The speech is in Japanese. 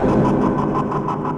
ハハハハ。